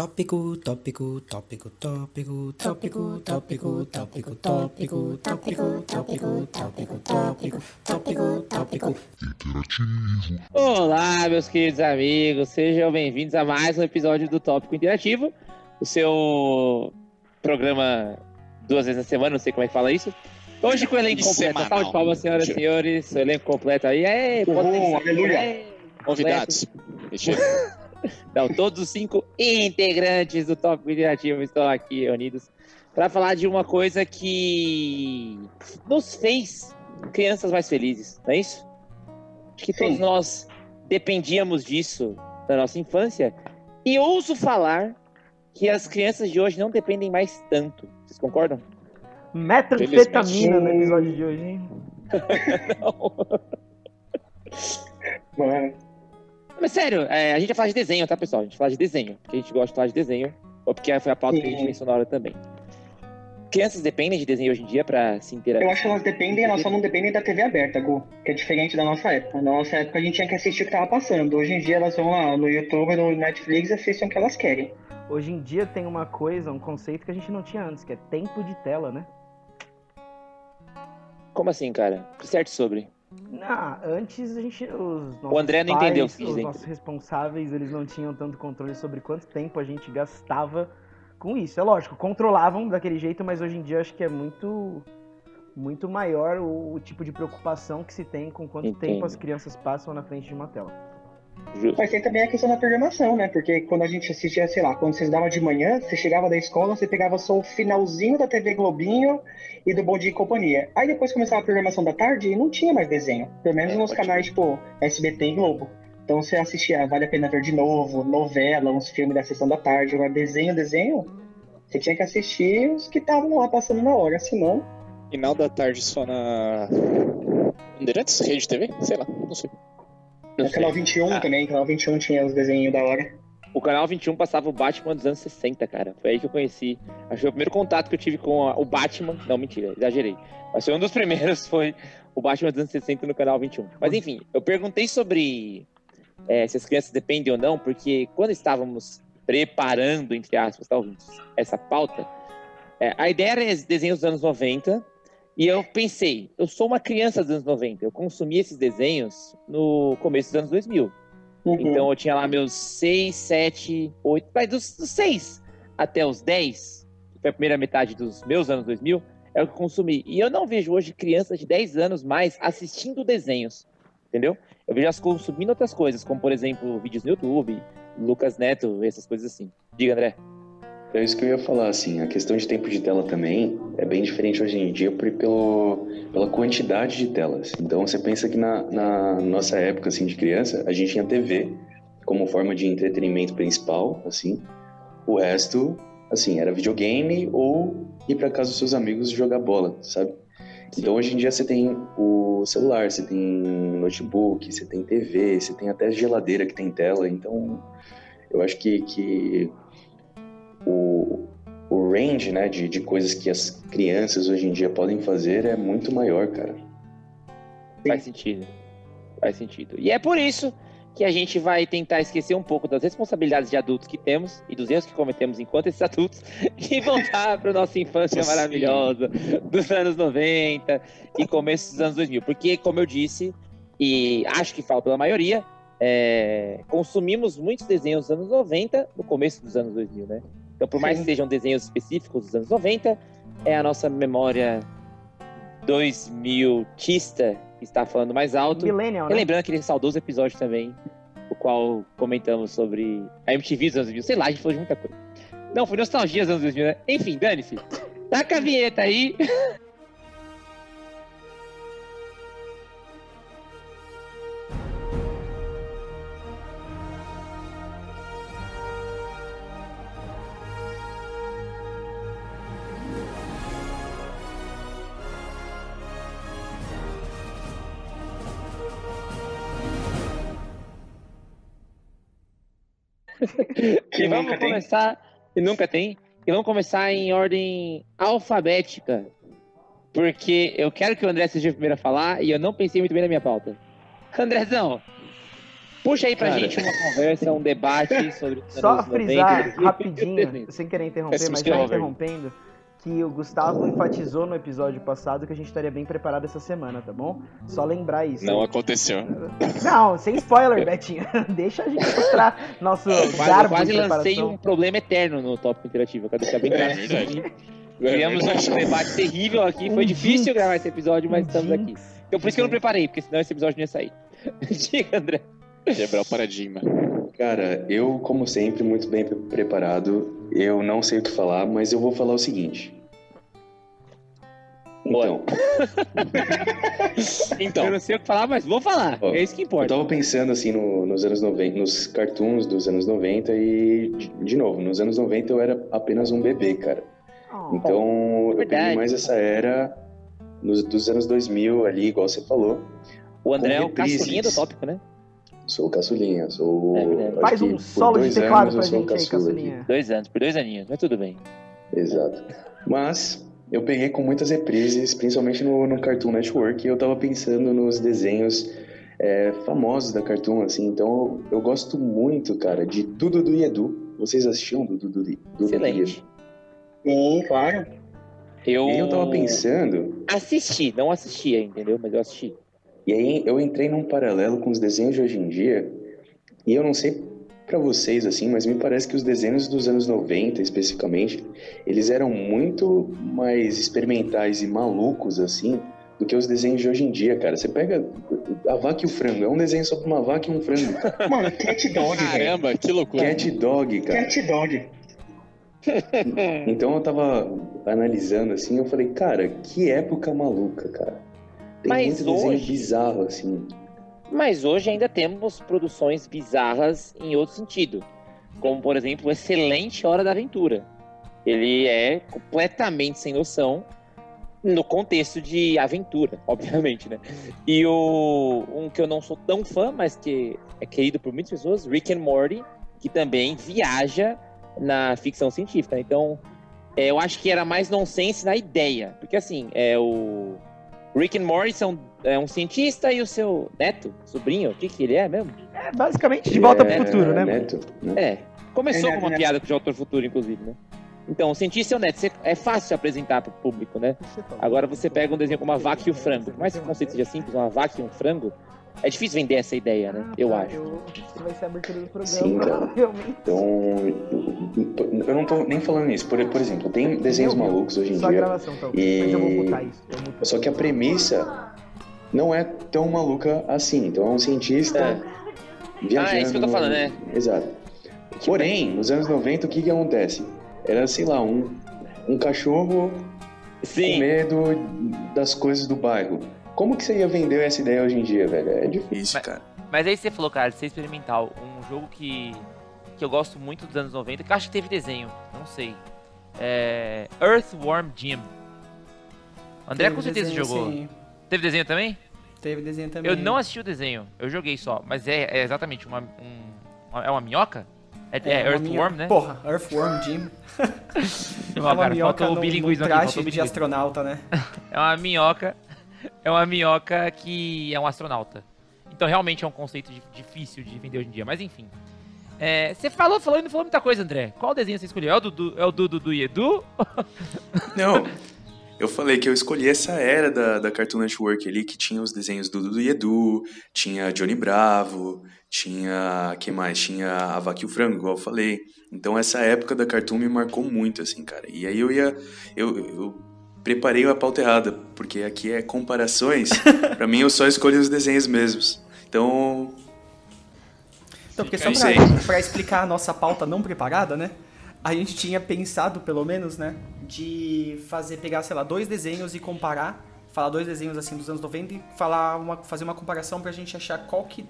Tópico, tópico, tópico, tópico, tópico, tópico, tópico, tópico, tópico, tópico, tópico, tópico, tópico, tópico. Interativo. Olá, meus queridos amigos, sejam bem-vindos a mais um episódio do Tópico Interativo, o seu programa duas vezes na semana, não sei como é que fala isso. Hoje com o elenco completo. Salve de palmas, senhoras e senhores. O elenco completo aí. É, aleluia. Convidados. Não, todos os cinco integrantes do Tópico Interativo estão aqui reunidos para falar de uma coisa que nos fez crianças mais felizes, não é isso? Acho que todos Sim. nós dependíamos disso na nossa infância. E ouso falar que as crianças de hoje não dependem mais tanto. Vocês concordam? Metanfetamina no episódio de hoje, hein? Mano, Mas sério, é, a gente vai falar de desenho, tá, pessoal? A gente fala de desenho, porque a gente gosta de falar de desenho, ou porque foi a pauta que a gente Sim. pensou na hora também. Crianças dependem de desenho hoje em dia pra se interagir. eu acho que elas dependem, elas só não dependem da TV aberta, Gu, que é diferente da nossa época. Na nossa época a gente tinha que assistir o que tava passando. Hoje em dia elas vão lá no YouTube, no Netflix e assistem o que elas querem. Hoje em dia tem uma coisa, um conceito que a gente não tinha antes, que é tempo de tela, né? Como assim, cara? Certo sobre. Ah, antes a gente. Os nossos André não pais, entendeu o que Os nossos responsáveis, eles não tinham tanto controle sobre quanto tempo a gente gastava com isso. É lógico, controlavam daquele jeito, mas hoje em dia acho que é muito. Muito maior o, o tipo de preocupação que se tem com quanto Entendo. tempo as crianças passam na frente de uma tela. Justo. Mas tem também a questão da programação, né? Porque quando a gente assistia, sei lá, quando você estudava de manhã, você chegava da escola, você pegava só o finalzinho da TV Globinho e do Bom Dia e Companhia. Aí depois começava a programação da tarde e não tinha mais desenho. Pelo menos É, nos canais, tipo, SBT e Globo. Então você assistia Vale a Pena Ver de Novo, novela, uns filmes da sessão da tarde. Agora, desenho, desenho, você tinha que assistir os que estavam lá passando na hora, senão... Final da tarde só na. Bandeirantes? Rede TV? Sei lá, não sei. No sei. canal 21 Ah. também, canal 21 tinha os desenhos da hora. O canal 21 passava o Batman dos anos 60, cara. Foi aí que eu conheci. Acho que foi o primeiro contato que eu tive com a- o Batman. Não, mentira, exagerei. Mas foi um dos primeiros, foi o Batman dos anos 60 no canal 21. Mas enfim, eu perguntei sobre é, se as crianças dependem ou não, porque quando estávamos preparando, entre aspas, tá, ouvintes, essa pauta, é, a ideia era esse desenho dos anos 90. E eu pensei, eu sou uma criança dos anos 90, eu consumi esses desenhos no começo dos anos 2000. Uhum. Então eu tinha lá meus 6, 7, 8, vai dos, dos 6 até os 10, que foi a primeira metade dos meus anos 2000, é o que eu consumi. E eu não vejo hoje crianças de 10 anos mais assistindo desenhos, entendeu? Eu vejo elas consumindo outras coisas, como por exemplo vídeos no YouTube, Lucas Neto, essas coisas assim. Diga, André. É isso que eu ia falar, assim, a questão de tempo de tela também é bem diferente hoje em dia por, pelo, pela quantidade de telas. Então você pensa que na, na nossa época, assim, de criança, a gente tinha TV como forma de entretenimento principal, assim. O resto, assim, era videogame ou ir pra casa dos seus amigos jogar bola, sabe? Então hoje em dia você tem o celular, você tem notebook, você tem TV, você tem até geladeira que tem tela, então eu acho que, que o, o range né, de, de coisas que as crianças hoje em dia podem fazer é muito maior, cara. Faz sentido. Faz sentido. E é por isso que a gente vai tentar esquecer um pouco das responsabilidades de adultos que temos e dos erros que cometemos enquanto esses adultos e voltar para nossa infância maravilhosa dos anos 90 e começo dos anos 2000. Porque, como eu disse, e acho que falo pela maioria, é, consumimos muitos desenhos dos anos 90 no começo dos anos 2000, né? Então, por mais Sim. que sejam desenhos específicos dos anos 90, é a nossa memória 2000tista que está falando mais alto. Millennial, E né? lembrando aquele saudoso episódio também, o qual comentamos sobre a MTV dos anos 2000. Sei lá, a gente falou de muita coisa. Não, foi nostalgia dos anos 2000, né? Enfim, dane-se. Taca a vinheta aí. e vamos nunca tem. começar. E nunca tem. E vamos começar em ordem alfabética. Porque eu quero que o André seja o primeiro a falar e eu não pensei muito bem na minha pauta. Andrezão, Puxa aí pra Cara. gente uma conversa, um debate sobre Só 90 frisar Brasil. rapidinho, sem querer interromper, Esse mas que é já interrompendo, que o Gustavo enfatizou no episódio passado que a gente estaria bem preparado essa semana, tá bom? Só lembrar isso. Não aconteceu. Não, sem spoiler, Betinho. Deixa a gente mostrar nosso Quase, eu garbo quase de lancei um problema eterno no tópico interativo. Eu quero deixar bem claro. É verdade. Criamos um debate terrível aqui. Foi Um difícil jinx. gravar esse episódio, mas Um estamos aqui. Então por isso que eu não preparei, porque senão esse episódio não ia sair. Diga, André. Quebrar o paradigma. Cara, eu, como sempre, muito bem pre- preparado. Eu não sei o que falar, mas eu vou falar o seguinte. Então, Então, Eu não sei o que falar, mas vou falar. Ó, é isso que eu importa. tava pensando assim no- nos anos 90, nos cartoons dos anos 90 e, de, de novo, nos anos 90 eu era apenas um bebê, cara. Oh, Então, eu Verdade. peguei mais essa era nos, dos anos 2000 ali, igual você falou. O André é o caçulinha do tópico, né? Sou o caçulinha, sou... É Faz um solo de dois teclado pra gente aí, caçulinha. Dois anos, por dois aninhos, mas tudo bem. Exato. Mas eu peguei com muitas reprises, principalmente no, no Cartoon Network, e eu tava pensando nos desenhos é, famosos da Cartoon, assim. Então eu, eu gosto muito, cara, de Dudu do Edu. Vocês assistiam Dudu do do Excelente. Sim, claro. Eu... E eu tava pensando, Assisti, não assistia, entendeu? Mas eu assisti. E aí eu entrei num paralelo com os desenhos de hoje em dia, e eu não sei pra vocês, assim, mas me parece que os desenhos dos anos 90, especificamente, eles eram muito mais experimentais e malucos, assim, do que os desenhos de hoje em dia, cara. Você pega a vaca e o frango, é um desenho sobre uma vaca e um frango. Mano, Cat Dog, velho. caramba, que loucura. Cat Dog, cara. Cat Dog. Então eu tava analisando assim, eu falei, cara, que época maluca, cara. Tem Mas muito hoje- bizarro, assim. Mas hoje ainda temos produções bizarras em outro sentido. Como, por exemplo, o excelente Hora da Aventura. Ele é completamente sem noção no contexto de aventura, obviamente, né? E o um que eu não sou tão fã, mas que é querido por muitas pessoas, Rick and Morty, que também viaja na ficção científica. Então, é, eu acho que era mais nonsense na ideia, porque assim, é o Rick and Morty são é um cientista e o seu neto, sobrinho, o que que ele é mesmo? É basicamente de volta É, pro futuro, né? Neto, né? É, começou É, com uma né? piada com o de Autor Futuro, inclusive, né? Então, o cientista e o neto, você- é fácil se apresentar pro público, né? Agora você pega um desenho como uma vaca e o frango. Por mais que o conceito seja simples, uma vaca e um frango, é difícil vender essa ideia, né? Eu acho. Eu, isso vai ser a abertura do programa, Sim, cara. provavelmente. Então, eu não tô nem falando isso. Por, por exemplo, tem desenhos Meu, malucos hoje em dia. gravação, então. E- Mas eu vou mutar isso. Muto. Só que a premissa não é tão maluca assim. Então é um cientista É. viajando. Ah, é isso que eu tô falando, né? Exato. Porém, nos anos 90, o que que acontece? Era, sei lá, um, um cachorro com Sim, medo das coisas do bairro. Como que você ia vender essa ideia hoje em dia, velho? É difícil. Mas- cara. Mas aí você falou, cara, de ser experimental. Um jogo que, que eu gosto muito dos anos 90, que eu acho que teve desenho, não sei. É. Earthworm Jim. André Teve com certeza desenho, jogou. sim. Teve desenho também? Teve desenho também. Eu não assisti o desenho, eu joguei só. Mas é, é exatamente uma. um- uma- é uma minhoca? É, é uma Earthworm, né? Porra, Earthworm Jim. Não, é uma cara, minhoca faltou o num, bilinguismo num aqui, traje faltou o de astronauta, né? É uma minhoca. É uma minhoca que é um astronauta. Então realmente é um conceito di- difícil de vender hoje em dia. Mas enfim. É, você falou, falou e não falou muita coisa, André. Qual desenho você escolheu? É o Dudu, é o Dudu do Edu? Não, eu falei que eu escolhi essa era da, da Cartoon Network ali, que tinha os desenhos do Dudu e Edu, tinha Johnny Bravo, tinha. que mais? Tinha a Vaca e o Frango, igual eu falei. Então essa época da Cartoon me marcou muito, assim, cara. E aí eu ia. Eu, eu preparei a pauta errada, porque aqui é comparações. pra mim eu só escolhi os desenhos mesmos. Então. Então, porque só pra explicar a nossa pauta não preparada, né? A gente tinha pensado, pelo menos, né? De fazer, pegar, sei lá, dois desenhos e comparar. Falar dois desenhos assim dos anos 90 e falar uma, fazer uma comparação pra gente achar qual que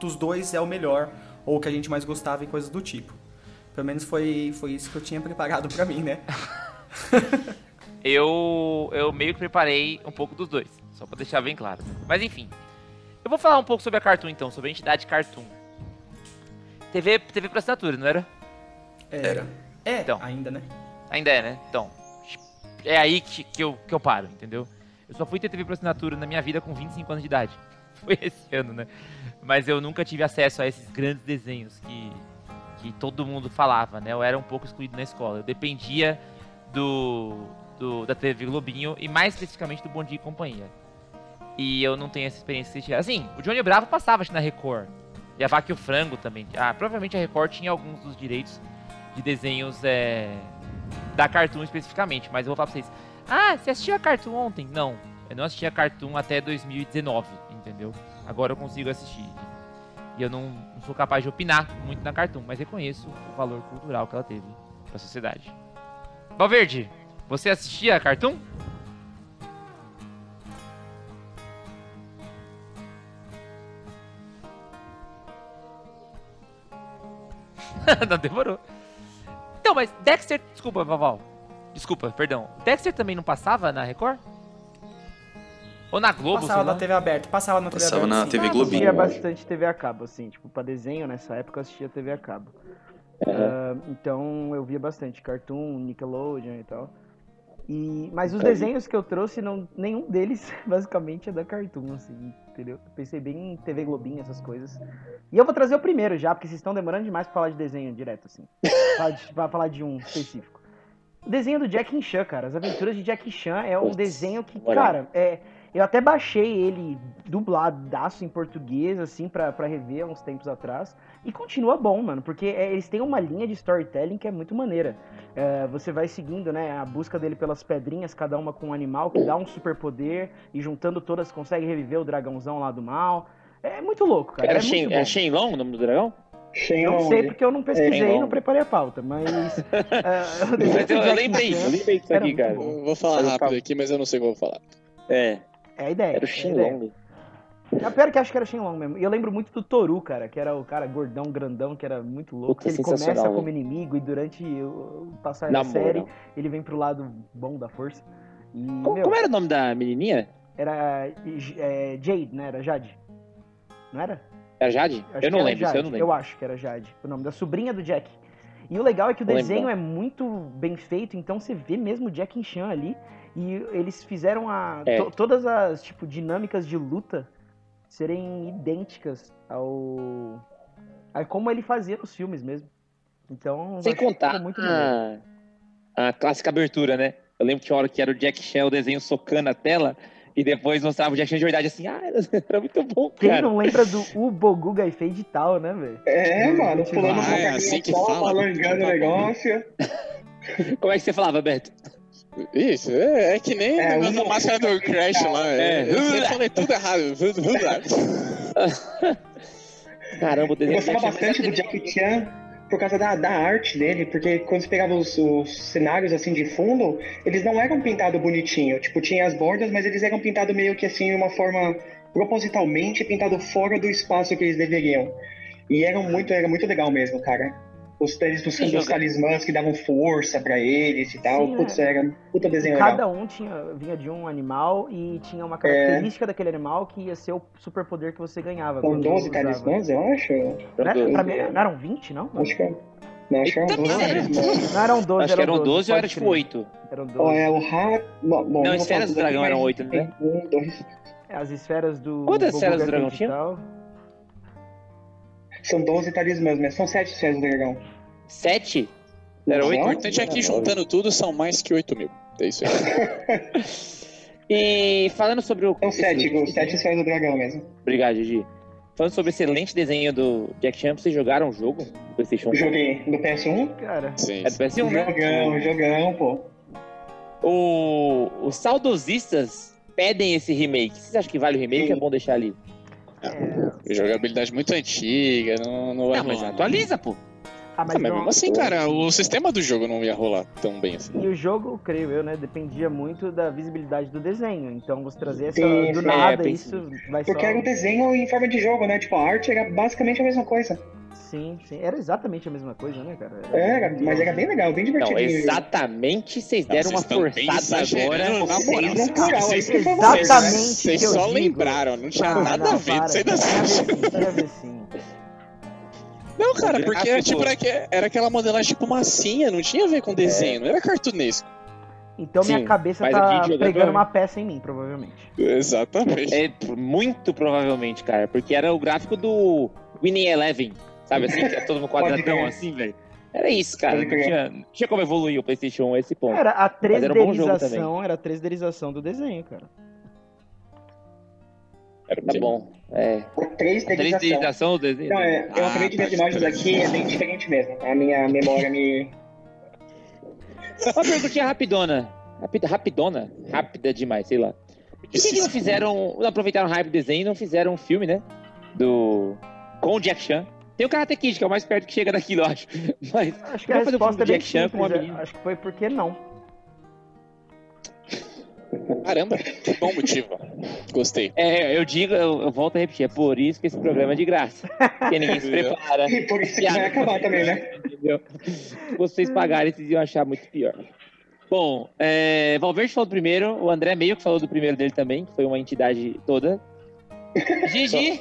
dos dois é o melhor. Ou o que a gente mais gostava e coisas do tipo. Pelo menos foi, foi isso que eu tinha preparado pra mim, né? Eu, eu meio que preparei um pouco dos dois. Só pra deixar bem claro. Mas enfim. Eu vou falar um pouco sobre a Cartoon então, sobre a entidade Cartoon. TV, TV por assinatura, não era? Era. É, Então. ainda, né? Ainda é, né? Então, é aí que, que, eu, que eu paro, entendeu? Eu só fui ter TV por assinatura na minha vida com 25 anos de idade. foi esse ano, né? Mas eu nunca tive acesso a esses grandes desenhos que, que todo mundo falava, né? Eu era um pouco excluído na escola. Eu dependia do, do da TV Globinho e mais especificamente do Bom Dia e Companhia. E eu não tenho essa experiência tiveram. Assim, o Johnny Bravo passava acho, na Record. E a Vaca e o Frango também. Ah, provavelmente a Record tinha alguns dos direitos de desenhos é, da Cartoon especificamente. Mas eu vou falar pra vocês. Ah, você assistiu a Cartoon ontem? Não. Eu não assisti a Cartoon até 2019, entendeu? Agora eu consigo assistir. E eu não, não sou capaz de opinar muito na Cartoon, mas reconheço o valor cultural que ela teve pra sociedade. Valverde, você assistia a Cartoon? não demorou. Então, mas Dexter. Desculpa, Vaval. Desculpa, perdão. Dexter também não passava na Record? Ou na Globo, Passava sei lá? na TV aberta, passava na TV Passava aberta. na sim. TV Ah, Globinho. assistia bastante TV a cabo, assim, tipo, pra desenho nessa época eu assistia TV a cabo. Ah, então eu via bastante Cartoon, Nickelodeon e tal. E, mas os desenhos que eu trouxe, não, nenhum deles basicamente é da Cartoon, assim, entendeu? Eu pensei bem em TV Globinho, essas coisas. E eu vou trazer o primeiro já, porque vocês estão demorando demais pra falar de desenho direto, assim. Falar de- pra falar de um específico. O desenho do Jack Chan, cara. As aventuras de Jack Chan é um Putz, desenho que, cara, é, eu até baixei ele dubladaço em português, assim, pra, pra rever há uns tempos atrás. E continua bom, mano, porque é, eles têm uma linha de storytelling que é muito maneira. É, você vai seguindo, né, a busca dele pelas pedrinhas, cada uma com um animal que dá um superpoder, e juntando todas consegue reviver o dragãozão lá do mal. É muito louco, cara. Era, é Shen. Shenlong o nome do dragão? Eu não sei porque eu não pesquisei e não Shenlong. preparei a pauta, mas. é, do eu, eu lembrei, eu lembrei disso aqui, cara. vou falar rápido aqui, mas eu não sei o que eu vou falar. É, É a ideia. era o. Shenlong. É pior que acho que era Shenlong mesmo. E eu lembro muito do Toru, cara, que era o cara gordão, grandão, que era muito louco. Puta, ele começa como inimigo e durante o passar da série, ele vem pro lado bom da força. E, Como, meu, como era o nome da menininha? era é, Jade, né? Era Jade. Não era? Era Jade? Acho eu não lembro, isso eu Jade. não lembro. acho que era Jade, o nome da sobrinha do Jack. E o legal é que o desenho lembrar. é muito bem feito, então você vê mesmo o Jack Chan ali. E eles fizeram a, É. to- todas as tipo, dinâmicas de luta serem idênticas ao. a como ele fazia nos filmes mesmo. Então, Sem contar muito a, a clássica abertura, né? Eu lembro que tinha uma hora que era o Jack Chan, o desenho socando a tela, e depois mostrava o Jack Chan de verdade assim, ah, era muito bom, Quem cara. não lembra do Ubogu Gaifei de tal, né, velho? É, mano, pulando ah, é assim que fala? o negócio. Como é que você falava, Beto? Isso, é, é que nem É, o negócio um- máscara do Crash lá. É. É, eu falei tudo errado. Caramba, o Eu desenho do gostava Jack bastante do Jackie Chan por causa da, da arte dele, porque quando você pegava os, os cenários assim de fundo, eles não eram pintados bonitinho. Tipo, tinha as bordas, mas eles eram pintados meio que assim, de uma forma propositalmente pintado fora do espaço que eles deveriam. E eram muito, era muito legal mesmo, cara. Os eles buscando Sim, os talismãs que davam força pra eles e tal. Sim, Putz, é. era um puta desenho legal. Cada um tinha, vinha de um animal e tinha uma característica daquele animal que ia ser o superpoder que você ganhava. São quando 12 usava. talismãs, eu acho. Não, era, pra mim, não eram 20, não? Acho que é. Não, acho que eram Eita, 12 sério? talismãs. Não eram 12, Acho que eram 12 ou pode era tipo crer. 8? Eram 12. Ó, é o rato. Bom, bom, Não, esferas do dragão eram mas oito, né? tem Um, dois. As esferas do. Quantas esferas do dragão tinha? São 12 talismãs, mas são 7 esferas do dragão. 7? Era Não? O 8? importante é que juntando tudo são mais que 8 mil. É isso aí. E falando sobre o. São esse- 7, os 7 esferas do dragão mesmo. Obrigado, Gigi. Falando sobre o excelente desenho do Jack Chan, vocês jogaram o jogo? do PlayStation 1? Joguei no PS1. Cara, Sim. É do PS1, né? Jogão, jogão, pô. O... Os saudosistas pedem esse remake. Vocês acham que vale o remake Sim. ou é bom deixar ali? é... Jogabilidade muito antiga, não, não vai Não, mas rolar. atualiza, pô. Ah, Mas, mas, mas não- mesmo assim, cara, o sistema do jogo não ia rolar tão bem assim. E o jogo, creio eu, né, dependia muito da visibilidade do desenho. Então você trazer essa Sim, do nada, É, isso vai Porque só. era um desenho em forma de jogo, né? Tipo, a arte era basicamente a mesma coisa. Sim, sim. Era exatamente a mesma coisa, né, cara? Era, mas era bem legal, bem Não, divertidinho. exatamente, vocês deram Não, uma vocês forçada agora. na moral. Vocês não Vocês-. Exatamente. Vocês só digo. lembraram, não tinha Não, nada não, a ver. para, Tinha não a ver sim. Não, cara, porque Ah, tipo, era, que- era aquela modelagem tipo massinha, não tinha a ver com desenho, não era cartunesco. Então minha Sim, cabeça mas tá pregando uma peça em mim, provavelmente. Exatamente. É muito provavelmente, cara, porque era o gráfico do Winning Eleven, sabe assim, que é todo no quadradão assim, velho. Era isso, cara. Não tinha, não tinha como evoluir o PlayStation 1 a esse ponto. Era a Mas era um bom jogo 3Dização, era a 3Dização do desenho, cara. Era Tá bom. É. Três A dedicação. 3D do desenho. Não, é, eu Ah, acabei de ver tá, as imagens tá. aqui, é bem diferente mesmo. A minha memória me. Uma perguntinha rapidona. Rapida, rapidona? Rápida demais, sei lá. Por que, que não fizeram. Não aproveitaram o hype do desenho e não fizeram um filme, né? Do. Com o Jack Chan. Tem o Karate Kid, que é o mais perto que chega daquilo, eu acho. Mas. Acho que a fazer um resposta é bem Chan com uma simples. é- menina. Acho que foi porque não. Caramba, que bom motivo. Gostei. É, eu digo, eu, eu volto a repetir, é por isso que esse programa é de graça. Porque ninguém se prepara. E por isso que vai acabar também, né? Entendeu? Se vocês pagarem, vocês iam achar muito pior. Bom, é, Valverde falou do primeiro, o André meio que falou do primeiro dele também, que foi uma entidade toda. Gigi!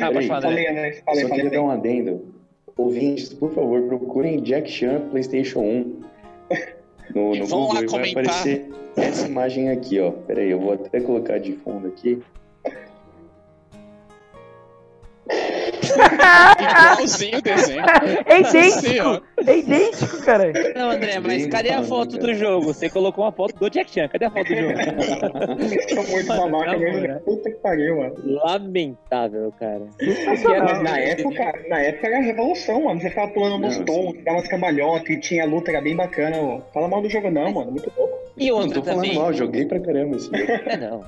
Ah, pode falar. Falei, né? Falei, Só falei. queria dar um adendo. Ouvintes, por favor, procurem Jack Chan PlayStation 1 no, E no vão Google lá e vai comentar. aparecer essa imagem aqui, ó. Pera aí, eu vou até colocar de fundo aqui. Igualzinho o desenho. É Sim, ó. idêntico! É idêntico, cara. Não, André, mas cadê a falando, foto do jogo? Você colocou uma foto do Jack Chan, cadê a foto do jogo? Tô muito babaca Não, mesmo. né? Puta que pariu, mano. Lamentável, cara. Mas na época, na época era a revolução, mano. Você ficava pulando nos Não, tons, dava umas cambalhotas e tinha luta, era bem bacana. Mano. Fala mal do jogo não, mano. Muito louco. E Não, outra tô falando também. mal, joguei pra caramba esse jogo. É, não.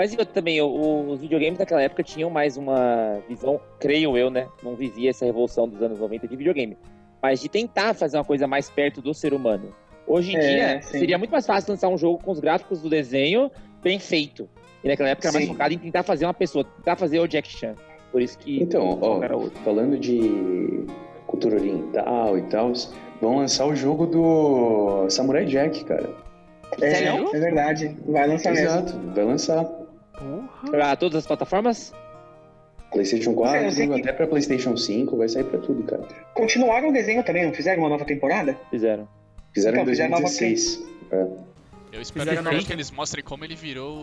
Mas e outra também, os videogames daquela época tinham mais uma visão, creio eu, né? Não vivia essa revolução dos anos 90 de videogame. Mas de tentar fazer uma coisa mais perto do ser humano. Hoje em É, dia, sim. seria muito mais fácil lançar um jogo com os gráficos do desenho bem feito. E naquela época era mais Sim. focado em tentar fazer uma pessoa, tentar fazer o Jack Chan. Por isso que Então, ó, falando de cultura oriental e tal, vão lançar o jogo do Samurai Jack, cara. É, Sério? é verdade. Vai lançar mesmo. Exato, vai lançar. Porra. Pra todas as plataformas? PlayStation Cara, eu sei 4, que- até pra PlayStation 5, vai sair pra tudo, cara. Continuaram o desenho também, não fizeram uma nova temporada? Fizeram. Fizeram Então, em fizeram nova 2016. É. Eu espero Fizeram realmente nova- que eles mostrem como ele virou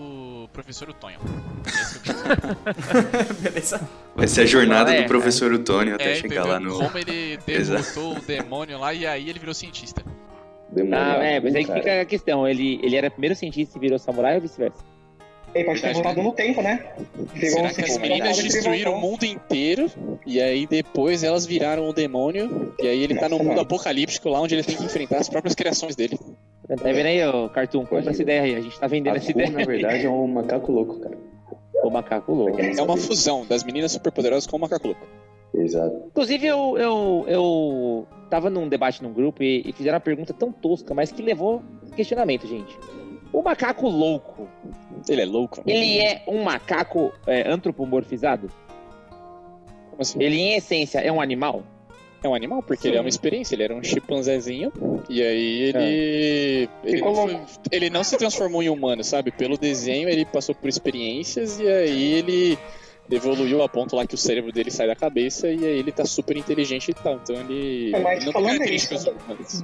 o professor saber. Beleza? Vai ser a jornada É, do professor Otônio até É, chegar lá no. Como ele derrotou o demônio lá e aí ele virou cientista. Demorado, Ah, é, mas aí cara. fica a questão. Ele, ele era primeiro cientista e virou samurai ou vice-versa? Ele pode ter voltado no tempo, né? Será que as meninas e destruíram o mundo inteiro e aí depois elas viraram o demônio e aí ele tá no mundo mano. apocalíptico lá onde ele tem que enfrentar as próprias criações dele. Tá vendo aí, ô Cartoon? Compra essa ideia aí. A gente tá vendendo A essa ideia. na verdade, é um macaco louco, cara. O macaco louco. É uma fusão das meninas superpoderosas com o macaco louco. Exato. Inclusive, eu, eu, eu tava num debate num grupo e, e fizeram uma pergunta tão tosca, mas que levou questionamento, gente. O macaco louco, Ele é louco. ele é um macaco é, antropomorfizado? Como assim? Ele, em essência, é um animal? É um animal, porque ele é uma experiência, ele era um chimpanzézinho, e aí ele. Ele Ficou não, foi- ele não se transformou em humano, sabe? Pelo desenho ele passou por experiências e aí ele evoluiu a ponto lá que o cérebro dele sai da cabeça e aí ele tá super inteligente e tal. Então ele. É, mas ele não tem características isso- humanas.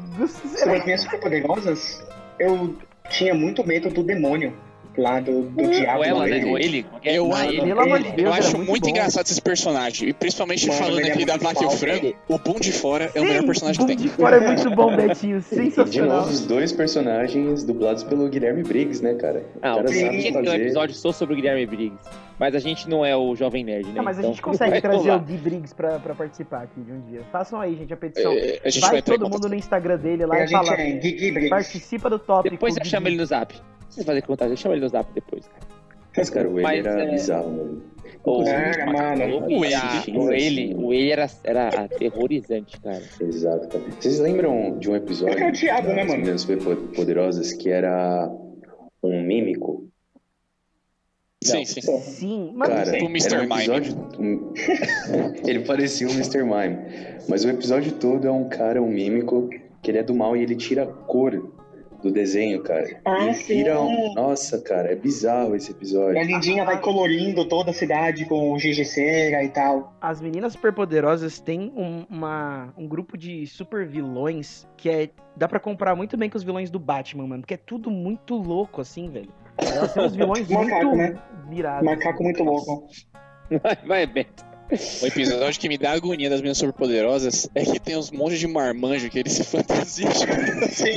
Sobre as minhas superpoderosas, eu tinha muito medo do demônio lá, do, do diabo. Ou ela, né? Ou ele? Eu, Não, eu, não, Pelo amor de ele- Deus, eu acho muito muito bom. engraçado esse personagem. E principalmente Mano, falando ele é aqui da muito vaca e o frango, o Boom de Fora é o melhor personagem que tem. de fora é muito bom, Betinho. E de Sensacional. novo, os dois personagens dublados pelo Guilherme Briggs, né, cara? Ah, o cara o episódio só sobre o Guilherme Briggs. Mas a gente não é o Jovem Nerd, né? Ah, mas a Então, gente consegue vai trazer rolar. o Gui Briggs pra, pra participar aqui de um dia. Façam aí, gente, a petição. É, a gente Vai vai todo mundo no Instagram dele lá E a e gente fala. é. Participa do tópico. Depois eu Gui chamo ele no zap. Precisa fazer contato, eu chamo ele no zap depois, cara. Mas, cara, o ele Mas, era é- bizarro, mano. O, Era, mano. o, ele, o ele, o ele era, era aterrorizante, cara. Exato, cara. Vocês lembram de um episódio é o diabo, né, das mano? Meninas Superpoderosas que era um mímico? Sim, sim. Sim, mas Cara, O Mr. era um Mime. episódio... um- ele parecia o Mr. Mime. Mas o episódio todo é um cara, um mímico, que ele é do mal e ele tira a cor do desenho, cara. Ah, e sim. viram. Nossa, cara, é bizarro esse episódio. E a Lindinha vai colorindo toda a cidade com giz de cera e tal. As meninas superpoderosas têm um, uma, um grupo de super vilões que é. Dá pra comparar muito bem com os vilões do Batman, mano. Porque é tudo muito louco, assim, velho. Elas são os vilões Macaco, muito né? virados. Macaco muito louco. Vai, vai, Beto. O episódio que me dá agonia das meninas superpoderosas é que tem uns montes de marmanjo que eles se fantasiam. Sim.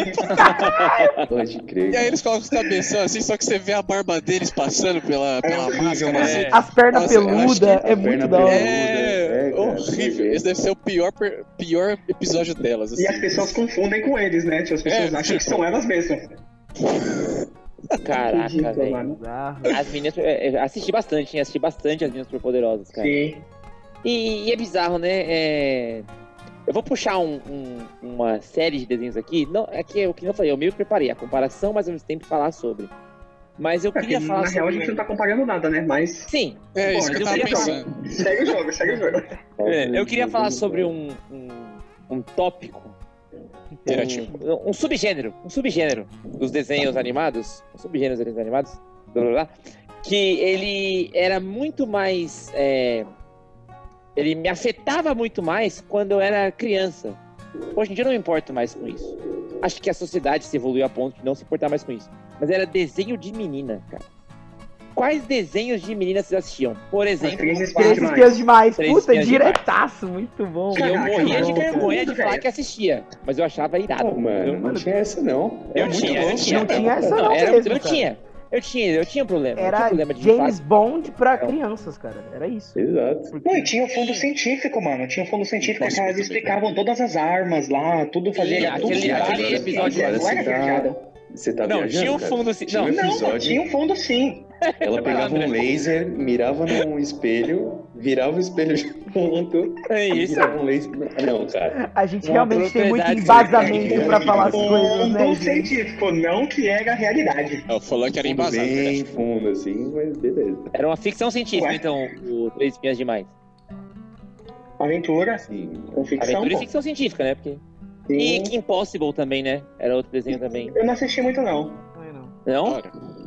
Pode crer. E aí eles colocam os cabeção assim, só que você vê a barba deles passando pela, pela horrível, máscara. assim. As pernas Nossa, peludas é muito perna da hora. É, É, cara, horrível. Esse deve ser o pior, pior episódio delas. Assim. E as pessoas confundem com eles, né? Tipo, As pessoas É, acham que são elas mesmas. Caraca, velho. As meninas. é, é, Assisti bastante, hein? Assisti bastante as meninas superpoderosas, cara. Sim. E, e é bizarro, né? É, Eu vou puxar um- um- uma série de desenhos aqui. Não, é que o que eu falei, eu meio que preparei a comparação, mas ao mesmo tempo falar sobre. Mas eu É, queria que, falar na real, a sobre. gente não tá comparando nada, né? Mas Sim, É isso Bom, que eu tava pensando. segue o jogo, segue o jogo. é, eu queria falar sobre um, um, um tópico. Um, um subgênero, um subgênero dos desenhos animados, um subgênero dos desenhos animados, blá, blá, blá, que ele era muito mais, é, ele me afetava muito mais quando eu era criança. Hoje em dia eu não me importo mais com isso. Acho que a sociedade se evoluiu a ponto de não se importar mais com isso. Mas era desenho de menina, cara. Quais desenhos de menina vocês assistiam? Por exemplo, Três espias demais. Três Puta, espiãs demais. diretaço. Muito bom. E eu morria de vergonha de falar que assistia. Mas eu achava irado. Não, mano, não tinha essa não. Eu muito tinha, eu tinha. Não tinha essa Não, não era, mesmo, eu cara. tinha. Eu tinha, eu tinha problema. eu tinha Era problema de James. Bond pra crianças, cara. Era isso. Exato. Porque- Não, e tinha o fundo científico, mano. Tinha o fundo científico que muito explicavam todas as armas lá, tudo fazia. Sim, tudo aquele- episódio Não era você tá- viajado. Você tá Não, viajando, tinha um fundo um não. Não, episódio, tinha um fundo sim. ela pegava um laser, mirava num espelho, virava o espelho junto, É isso. um laser... Não, cara. A gente Uma realmente tem muito embasamento pra falar as coisas, né, gente? científico, não que era a realidade. Ela falou que era embasado, bem verdade. fundo, assim, mas beleza. Era uma ficção científica, Ué? então, o Três Espinhas Demais. Aventura, Sim. com ficção, Aventura e ficção científica, né? Porque... Sim. E Kim Possible também, né? Era outro desenho também. Eu não assisti muito, não. Não, não. Não?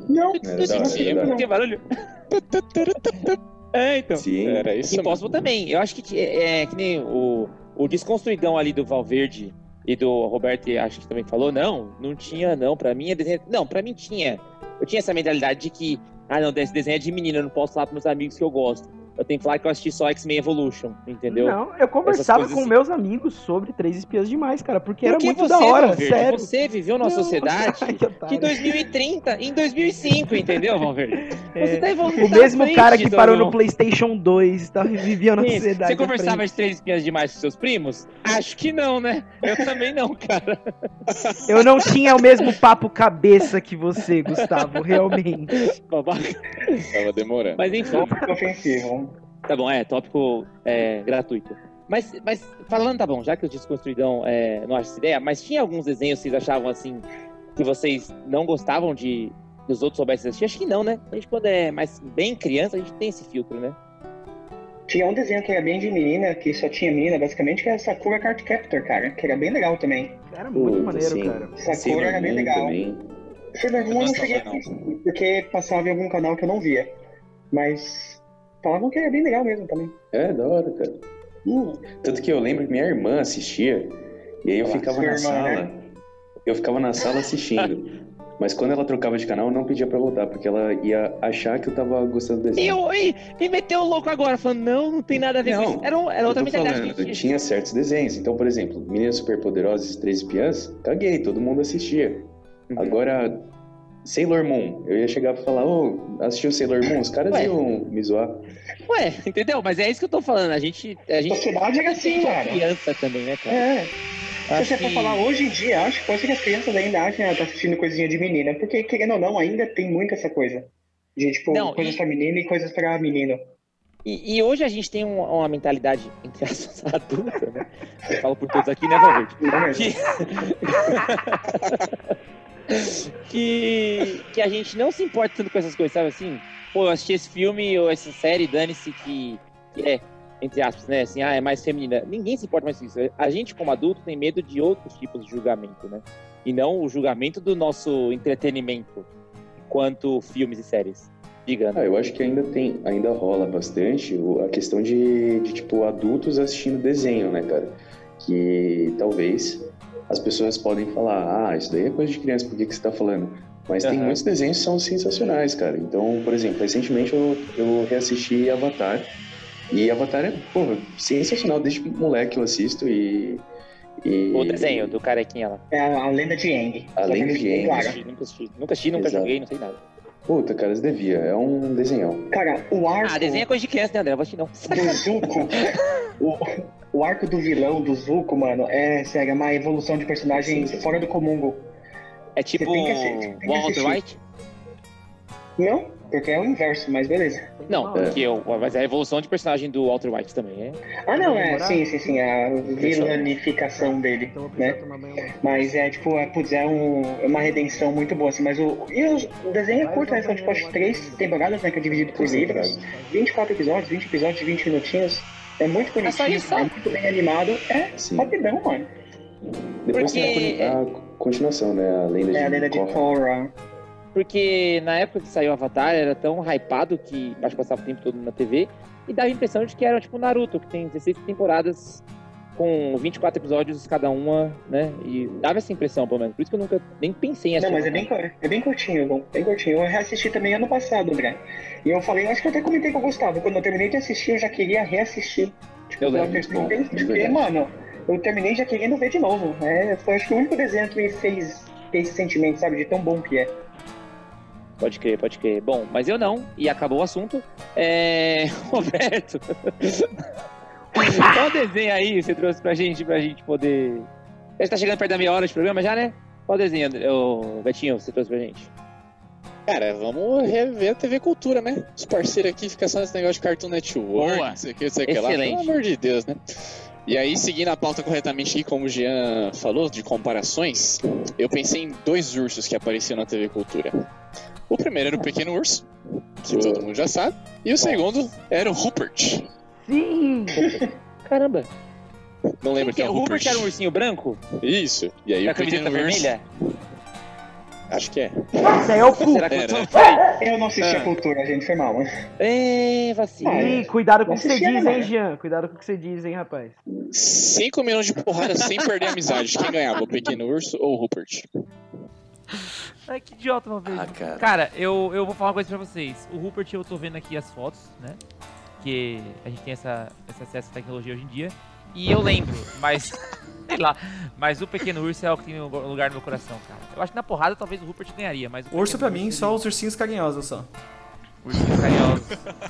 Não, Era não hora, assisti era da muito, hora. não. Que barulho? É, então. Sim. Era isso Kim mesmo. Também. Eu acho que é, é que nem o, o Desconstruidão ali do Valverde e do Roberto, acho que também falou, não, não tinha, não. Pra mim é desenho. Não, pra mim tinha. Eu tinha essa mentalidade de que, ah, não, esse desenho é de menina, eu não posso falar pros meus amigos que eu gosto. Eu tenho que falar que eu assisti só X-Men Evolution, entendeu? Não, eu conversava com assim. meus amigos sobre Três Espias Demais, cara, porque era muito você, da hora, Valverde, sério. Você viveu numa Não, sociedade ai, que de 2030 em 2005, entendeu, Valverde? É, Você tá evoluindo. O mesmo frente, cara que parou irmão. no PlayStation 2 tá, vivia na sociedade. Você conversava de três espinhas demais com seus primos? Acho que não, né? Eu também não, cara. Eu não tinha o mesmo papo cabeça que você, Gustavo, realmente. Babaca. Tava demorando. Mas enfim, ofensivo. Tá bom, é, tópico é, gratuito. Mas, mas falando, tá bom, já que o Desconstruidão é, não acha essa ideia, mas tinha alguns desenhos que vocês achavam assim, que vocês não gostavam de dos outros soubessem assistir? Acho que não, né? A gente, quando é mais bem criança, a gente tem esse filtro, né? Tinha um desenho que era bem de menina, que só tinha menina, basicamente, que era Sakura Card Captor, cara, que era bem legal também. Era muito Puta, maneiro, sim. cara. Sakura Sailor era bem legal. também. Sailor Moon eu não cheguei a assistir, porque passava em algum canal que eu não via. Mas falavam que era bem legal mesmo também. É, da hora, cara. Hum, Tanto que eu lembro que minha irmã assistia, e aí eu lá, ficava na irmã, sala. né? Eu ficava na sala assistindo. Mas quando ela trocava de canal, eu não pedia pra voltar, porque ela ia achar que eu tava gostando do E, desenho. eu, e, e meteu o louco agora, falando, não, não tem nada a ver com Não, isso. Era, um- era Eu outra mentalidade falando, gente tinha. tinha certos desenhos. Então, por exemplo, Meninas Superpoderosas e Três Espiãs, caguei, todo mundo assistia. Uhum. Agora, Sailor Moon, eu ia chegar pra falar, ô, assistiu Sailor Moon? Os caras Ué. iam me zoar. Ué, entendeu? Mas é isso que eu tô falando. A gente. A gente Sociedade era assim, é cara. criança também, né, cara? É. Se Acho você for que- falar hoje em dia, acho que pode ser que as crianças ainda achem que tá assistindo coisinha de menina. Porque, querendo ou não, ainda tem muito essa coisa. De, tipo, Não, coisas e- pra menina e coisas pra menino. E, e hoje a gente tem um- uma mentalidade, entre aspas, adulta, né? Eu falo por todos aqui, né, Valverde? Não mesmo. Que... que, que a gente não se importa tanto com essas coisas, sabe assim? Pô, eu assisti esse filme ou essa série, dane-se que, que é. entre aspas, né? Assim, ah, é mais feminina. Ninguém se importa mais com isso. A gente, como adulto, tem medo de outros tipos de julgamento, né? E não o julgamento do nosso entretenimento, quanto filmes e séries. Ah, eu acho que ainda tem, ainda rola bastante a questão de, de, tipo, adultos assistindo desenho, né, cara? Que talvez as pessoas podem falar, ah, isso daí é coisa de criança, por que, que você tá falando? Mas tem Aham. muitos desenhos que são sensacionais, cara. Então, por exemplo, recentemente eu, eu reassisti Avatar. E Avatar é, porra, sensacional. Desde moleque eu assisto e... e... O desenho do carequinha lá. É a, lenda de Aang. A que lenda de Aang. Nunca assisti, nunca assisti, nunca, assisti, nunca Exato. joguei, não sei nada. Puta, cara, você devia. É um desenhão. Cara, o arco Ah, desenho é coisa de criança, né, André? Eu vou assistir não. do Zuko, o, o arco do vilão do Zuko, mano, é, sério, é uma evolução de personagem fora do comum. É tipo Walter. White? Não, porque é o inverso, mas beleza. Não, É. porque eu, mas é a evolução de personagem do Walter White também, é. Ah, não, é, sim, sim, sim, a vilanificação dele, Então né? Mas é tipo, é, putz, é, um, é uma redenção muito boa, assim, mas o, e os- o desenho é curto, né? São tipo acho três temporadas, né? Que é dividido por livros. temporadas. 24 episódios, 20 episódios de 20 minutinhos. É muito É só bonitinho, isso? é muito bem animado. É Sim. rapidão, mano. Depois Porque- tem a, con- a continuação, né? A lenda de É a lenda de Korra. Korra. Porque na época que saiu Avatar era tão hypado que acho que passava o tempo todo na TV e dava a impressão de que era tipo Naruto, que tem 16 temporadas com 24 episódios cada uma, né? E dava essa impressão, pelo menos. Por isso que eu nunca nem pensei em Não, mas é bem, é bem curtinho, bom, bem curtinho. Eu reassisti também ano passado, André. E eu falei, acho que eu até comentei com o Gustavo, quando eu terminei de assistir, eu já queria reassistir. Tipo, Eu lembro, de porque, mano, eu terminei já querendo ver de novo. né? foi acho que o único desenho que me fez ter esse sentimento, sabe, de tão bom que é. Pode crer, pode crer. Bom, mas eu não, e acabou o assunto. É. Roberto. Qual desenho aí você trouxe pra gente, pra gente poder. Já tá chegando perto da meia hora de programa já, né? Qual desenho, André- Betinho, você trouxe pra gente? Cara, vamos rever a TV Cultura, né? Os parceiros aqui ficam só nesse negócio de Cartoon Network, Boa. não sei o que, não sei o que lá. Excelente. Pelo amor de Deus, né? E aí, seguindo a pauta corretamente aí, como o Jean falou, de comparações, eu pensei em dois ursos que apareciam na TV Cultura. O primeiro era o Pequeno Urso, que todo mundo já sabe. E o segundo era o Rupert. Sim! Caramba. Não lembro quem é o o Rupert era um ursinho branco? Isso. E aí Com a o camiseta vermelha? Acho que é. Isso aí é o cu! Será que eu Eu não assisti Ah. a cultura, gente, foi mal, mano. É, vacina. Ih, cuidado com o que você diz, hein, Jean? Cuidado com o que você diz, hein, rapaz. 5 milhões de porrada sem perder a amizade. Quem ganhava, o Pequeno Urso ou o Rupert? Ai, que idiota uma vez. Ah, cara. Cara, eu, eu vou falar uma coisa pra vocês. O Rupert, eu tô vendo aqui as fotos, né? Que a gente tem essa, esse acesso à tecnologia hoje em dia. E eu lembro, mas. sei lá. Mas o Pequeno Urso é o que tem um lugar no meu coração, cara. Eu acho que na porrada talvez o Rupert ganharia, mas. o Urso pra mim, só os ursinhos carinhosos só. Ursinhos carinhosos.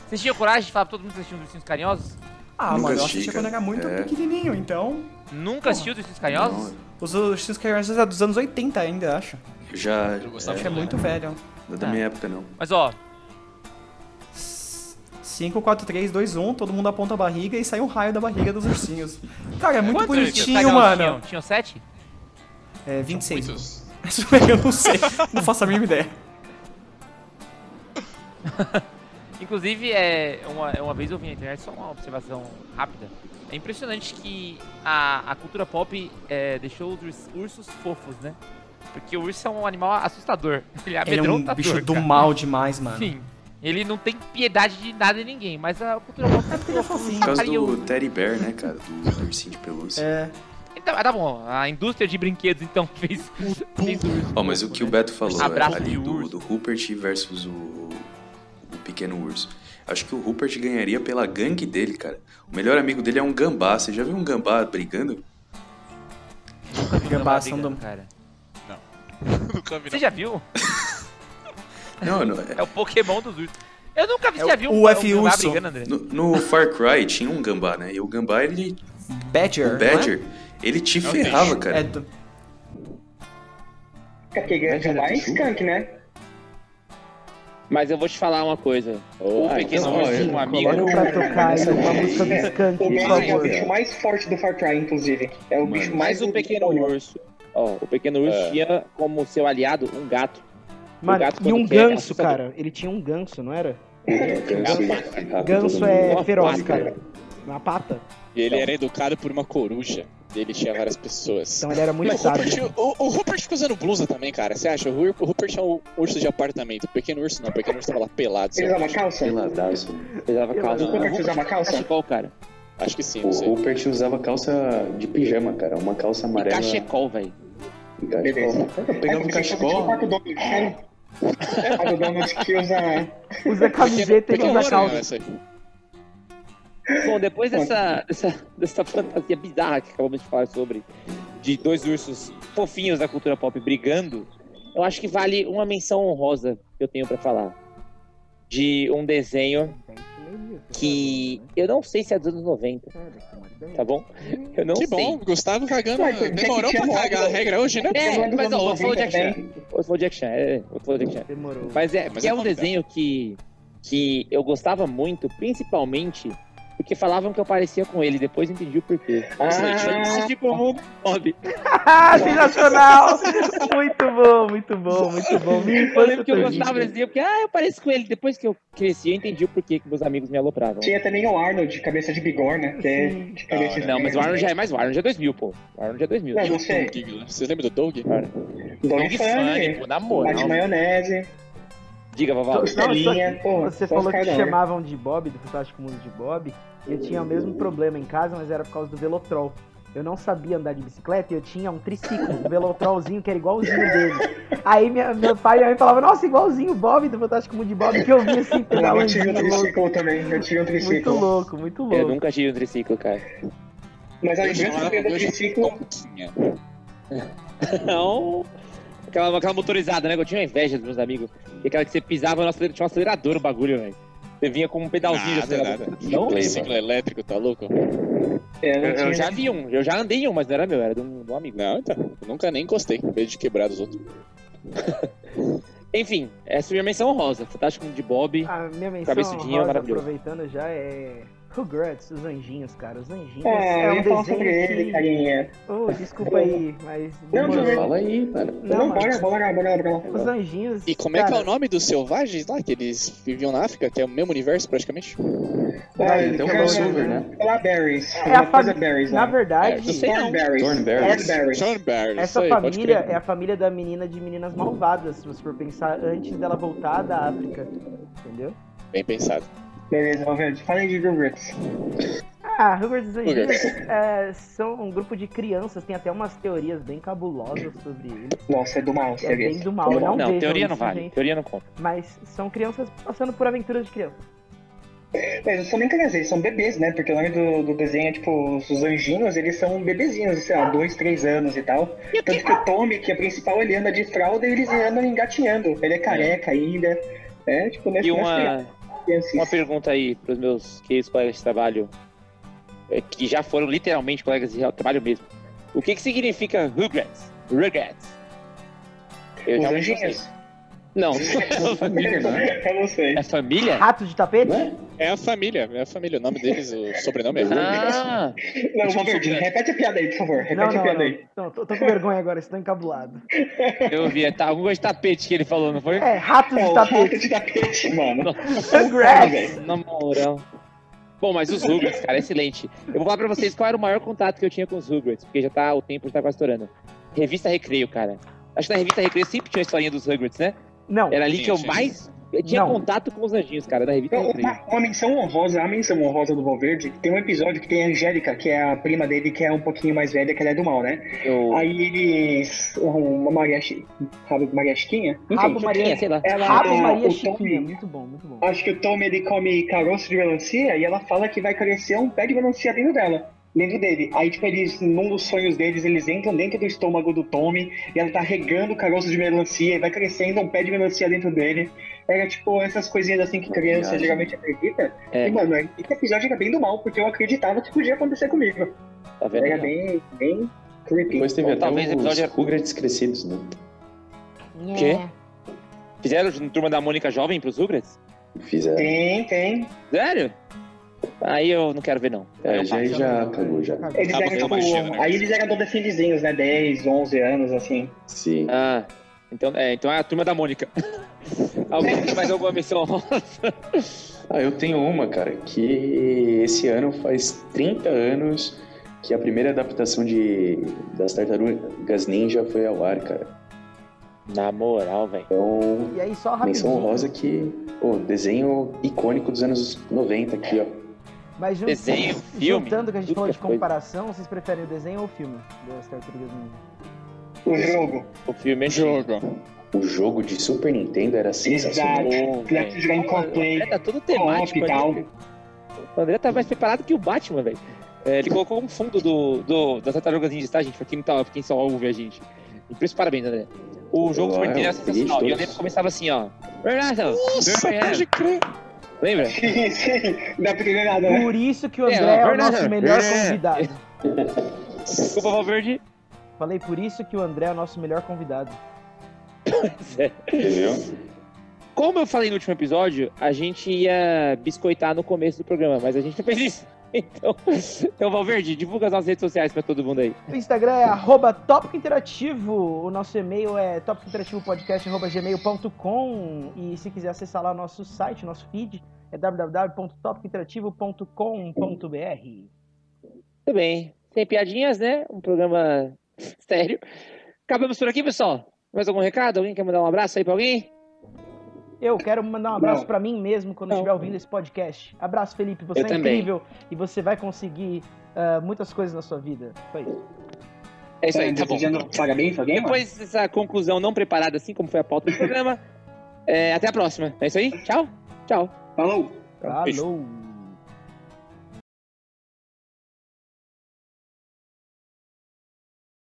Vocês tinham coragem de falar pra todo mundo que assistiu os ursinhos carinhosos? Ah, Nunca mano, eu assisti, assisti cara. quando era muito É. pequenininho, então... Nunca assistiu os ursinhos carinhosos? Não, Os ursinhos carinhosos é dos anos 80 ainda, acho. já. Eu gostava Acho que é muito velho. Não é da Ah. minha época, não. Mas ó, 5, 4, 3, 2, 1, todo mundo aponta a barriga e sai um raio da barriga dos ursinhos. Cara, é muito quantos bonitinho, mano. Tinham? Tinham sete? É, 26. Muitos. Isso aí eu não sei, não faço a mínima ideia. Inclusive, é uma, uma vez eu vi na internet, só uma observação rápida. É impressionante que a, a cultura pop é, deixou os urs- ursos fofos, né? Porque o urso é um animal assustador. Ele é Ele é um bicho do cara. mal demais, mano. Sim. Ele não tem piedade de nada de ninguém, mas a cultura pop fofinho. Por causa do. Teddy Bear, né, cara? Do, ursinho de pelúcia. É, Então, tá bom, a indústria de brinquedos então fez, fez o urso Ó, mas o que o né? Beto falou Abraço é, ali do, do Rupert versus o, o pequeno urso. Acho que o Rupert ganharia pela gangue dele, cara. O melhor amigo dele é um gambá. Você já viu um gambá brigando? Nunca vi um Gambá brigando, do- cara. Nunca vi, Você não. já viu? Não, não. é- É o Pokémon dos ursos. Eu nunca vi, É você já o- viu o um, F um gambá urso. brigando, André? No, no Far Cry tinha um gambá, né? E o gambá, ele. Badger. O não é? Badger, ele te É o ferrava, cara. É do... É porque ganha mais skunk, né? Mas eu vou te falar uma coisa. O Ah, pequeno então, urso, um amigo. Coloca pra tocar uma música do Skank, O por Badger é o bicho mais forte do Far Cry, inclusive. É o Mano, bicho mais Mas o pequeno urso. Ó, o pequeno urso É. tinha como seu aliado um gato. Mano, gato e um quer é ganso, cara. Ele tinha um ganso, não era? Ganso, Ganso é Nossa, feroz, quase, cara. Na pata. E ele era educado por uma coruja. E ele tinha várias pessoas. Então ele era muito Mas o sábio. Rupert, o, o Rupert fica usando blusa também, cara. Você acha? O Ru- o Rupert é um urso de apartamento. O pequeno urso não. O pequeno urso tava lá pelado. Ele usava calça? Peladaço. Usava calça. O Rupert usava calça? Cachecol, cara. Acho que sim, O. Rupert usava calça de pijama, cara. Uma calça E amarela. cachecol, velho. E cachecol. Beleza. Cara, pegava um cachecol. O Donald, né? Donald que usa... Usa camiseta e usa calça. Bom, depois dessa, dessa, dessa fantasia bizarra que acabamos de falar sobre, de dois ursos fofinhos da cultura pop brigando, eu acho que vale uma menção honrosa que eu tenho pra falar. De um desenho que eu não sei se é dos anos 90, tá bom? Eu não Que sei. bom, Gustavo cagando. Que Demorou pra cagar a regra hoje, né? É, Não é mas ó, outro falou 90 Jack Chan. Outro falou Jack Chan, é, outro falou Jack Chan. Demorou. Mas é, Mas que é é um desenho que, que eu gostava muito, principalmente porque falavam que eu parecia com ele, depois entendi o porquê. Ah. Assisti com o mundo Bob. Ah, sensacional! muito bom, muito bom, muito bom. Minha Eu lembro que eu gostava desse porque ah, eu pareço com ele. Depois que eu cresci, eu entendi o porquê que meus amigos me alopravam. Tinha também o Arnold, cabeça de bigorna, que é Sim. diferente. Da Não, mas o Arnold já é mais o Arnold já é 2000, pô. O Arnold já é 2000. Não, não sei. Doug, né? Vocês lembram do Doug? Dog Big Funny, pô, na Bate moral. maionese, Diga, Vavá. Só costelinha, que pô. Você falou que da hora. chamavam de Bob, do Fantástico Mundo de Bob. Eu tinha o mesmo problema em casa, mas era por causa do Velotrol. Eu não sabia andar de bicicleta e eu tinha um triciclo, um Velotrolzinho que era igualzinho dele. Aí minha- meu pai e minha mãe falavam, nossa, igualzinho o Bob do Fantástico Mundo de Bob, que eu vi assim, Eu pedalando. tive um triciclo também, eu tive um Muito triciclo. louco, muito Eu louco. nunca tive um triciclo, cara. Mas a Eu que eu chamava tenho do triciclo. Não. Aquela, aquela motorizada, né? Eu tinha inveja dos meus amigos. E aquela que você pisava no acelerador, tinha um acelerador o bagulho, velho. Você vinha com um pedalzinho de Nada, acelerador. nada. Não? Ciclo elétrico, tá louco? é, Eu, eu já vi um, eu já andei em um, mas não era meu, era de um, de um amigo. Não, então. Eu nunca nem encostei. Em vez de quebrar dos outros. Enfim, essa é a minha menção honrosa. Fantástico de Bob. A minha menção honrosa, maravilhoso. aproveitando já, é... Rugrats, os anjinhos, cara. Os anjinhos É, é eu um falar desenho sobre ele, que... carinha. Oh, desculpa aí, mas... Não, tudo bem. Fala aí, cara. Não, Não, bora, bora, bora, bora, os anjinhos... E como é que é cara, o nome dos selvagens lá? Que eles viviam na África, que é o mesmo universo praticamente? Ah, Tem até o cara, crossover, né? Berries. É a família. berries Na verdade, não não. Thornberries. Thornberries. Essa aí, família é a família da menina de Meninas Malvadas, se você for pensar, antes dela voltar da África. Entendeu? Bem pensado. Beleza, Valverde. Fala aí de Rugrats. Ah, Rugrats e é, são um grupo de crianças, tem até umas teorias bem cabulosas sobre eles. Nossa, é do mal, É bem do mal, É não, Não, teoria não isso, vale. gente. Teoria não conta. Mas são crianças passando por aventuras de criança. Mas eles são nem crianças, eles são bebês, né? Porque o nome do, do desenho é tipo, os anjinhos, eles são bebezinhos, sei lá, dois, três anos e tal. Tanto que o Tommy, que é principal, ele anda de fralda e eles andam engatinhando. Ele é careca ainda. É, tipo, nesse E uma, crianças. Uma pergunta aí pros meus queridos colegas de trabalho, é, que já foram literalmente colegas de trabalho mesmo. O que que significa Rugrats? Rugrats. Eu Os realmente não. Não, Família, né? Eu não sei. é família? Rato de tapete? Né? É a família, é a família. O nome deles, o sobrenome é Rugrats. Ah, Não, Valverde, repete a piada aí, por favor. Repete Não, a não, piada não. aí. Não, tô, tô com vergonha agora, estou encabulado. eu vi, tá, alguma de tapete que ele falou, não foi? É, rato É de rato tapete. de tapete, mano. Rugrats. Na moral. Bom, mas os Rugrats, cara, excelente. Eu vou falar pra vocês qual era o maior contato que eu tinha com os Rugrats, porque já tá, o tempo já tá quase estourando. Revista Recreio, cara. Acho que na revista Recreio sempre tinha a historinha dos Rugrats, né? Não, Era ali Sim, que eu sim. mais eu tinha Não. contato com os anjinhos, cara, da revista Então. Uma, uma menção honrosa, a menção honrosa do Valverde, tem um episódio que tem a Angélica, que é a prima dele, que é um pouquinho mais velha, que ela é do mal, né? Eu... Aí eles. Uma Maria, Rabo Maria Chiquinha? Enfim, Rabo Maria, sei lá. ela, Rabo a- Maria Chiquinha, Tommy, muito bom, muito bom. acho que o Tommy ele come caroço de melancia e ela fala que vai crescer um pé de melancia dentro dela. Dentro dele. Aí, tipo, eles, num dos sonhos deles, eles entram dentro do estômago do Tommy e ela tá regando o caroço de melancia e vai crescendo um pé de melancia dentro dele. Era, tipo, essas coisinhas assim que criança Viagem. geralmente acredita. É. E, mano, esse episódio era bem do mal, porque eu acreditava que podia acontecer comigo. Tá vendo? Era bem, bem creepy. Depois teve Bom, até talvez o os episódio- Rugrats crescidos, né? Quê? Fizeram no Turma da Mônica Jovem pros Rugrats? Fizeram. Tem, tem. Sério? Aí eu não quero ver, não. É, já, já acabou, já. Eles Acaba eram, tipo, aí eles eram adolescentezinhos, né? 10, 11 anos, assim. Sim. Ah, Então é, então é a turma da Mônica. Alguém tem mais alguma missão? Ah, eu tenho uma, cara, que esse ano faz 30 anos que a primeira adaptação de das Tartarugas Ninja foi ao ar, cara. Na moral, velho. Então, E aí, só menção rapidinho. honrosa que, pô, desenho icônico dos anos 90 aqui, ó. Mas jun- Desenho, filme, juntando que a gente falou que de é coisa. comparação, vocês preferem o desenho ou o filme das Tartarugas Ninja? O jogo. O filme é Jogo. O jogo de Super Nintendo era sensacional. Exato. Dá pra jogar em co-play. É, tá tudo Co-op temático e tal. ali. O André tá mais preparado que o Batman, velho. É, ele colocou um fundo do, do, das tartarugas ninjas, tá, gente? Pra quem, não tá, pra quem só ouve a gente. E por isso, parabéns, André. O jogo do Super Nintendo era sensacional. E eu lembro que começava assim, ó. Bernardo, Nossa, pode crer. Lembra? Sim, sim. Dá pra entender nada, né? Por isso que o É, André é, o Bernardo, nosso melhor é. convidado. Desculpa, Valverde. Falei por isso que o André é o nosso melhor convidado. Entendeu? Como eu falei no último episódio, a gente ia biscoitar no começo do programa, mas a gente não fez isso. Então, então Valverde, divulga as nossas redes sociais pra todo mundo aí. O Instagram é arroba Tópico Interativo. O nosso e-mail é tópicointerativopodcast.gmail.com E se quiser acessar lá o nosso site, nosso feed, é www.topicointerativo.com.br. Tudo bem. Sem piadinhas, né? Um programa sério. Acabamos por aqui, pessoal. Mais algum recado? Alguém quer mandar um abraço aí pra alguém? Eu quero mandar um abraço pra mim mesmo quando Não. estiver ouvindo esse podcast. Abraço, Felipe. Você Eu é também. incrível e você vai conseguir ah, muitas coisas na sua vida. Foi isso. É isso aí, tá bom. Parabéns alguém, mano? Depois dessa conclusão não preparada, assim como foi a pauta do programa, é, até a próxima. É isso aí? Tchau. Tchau. Falou! Beijo. Falou!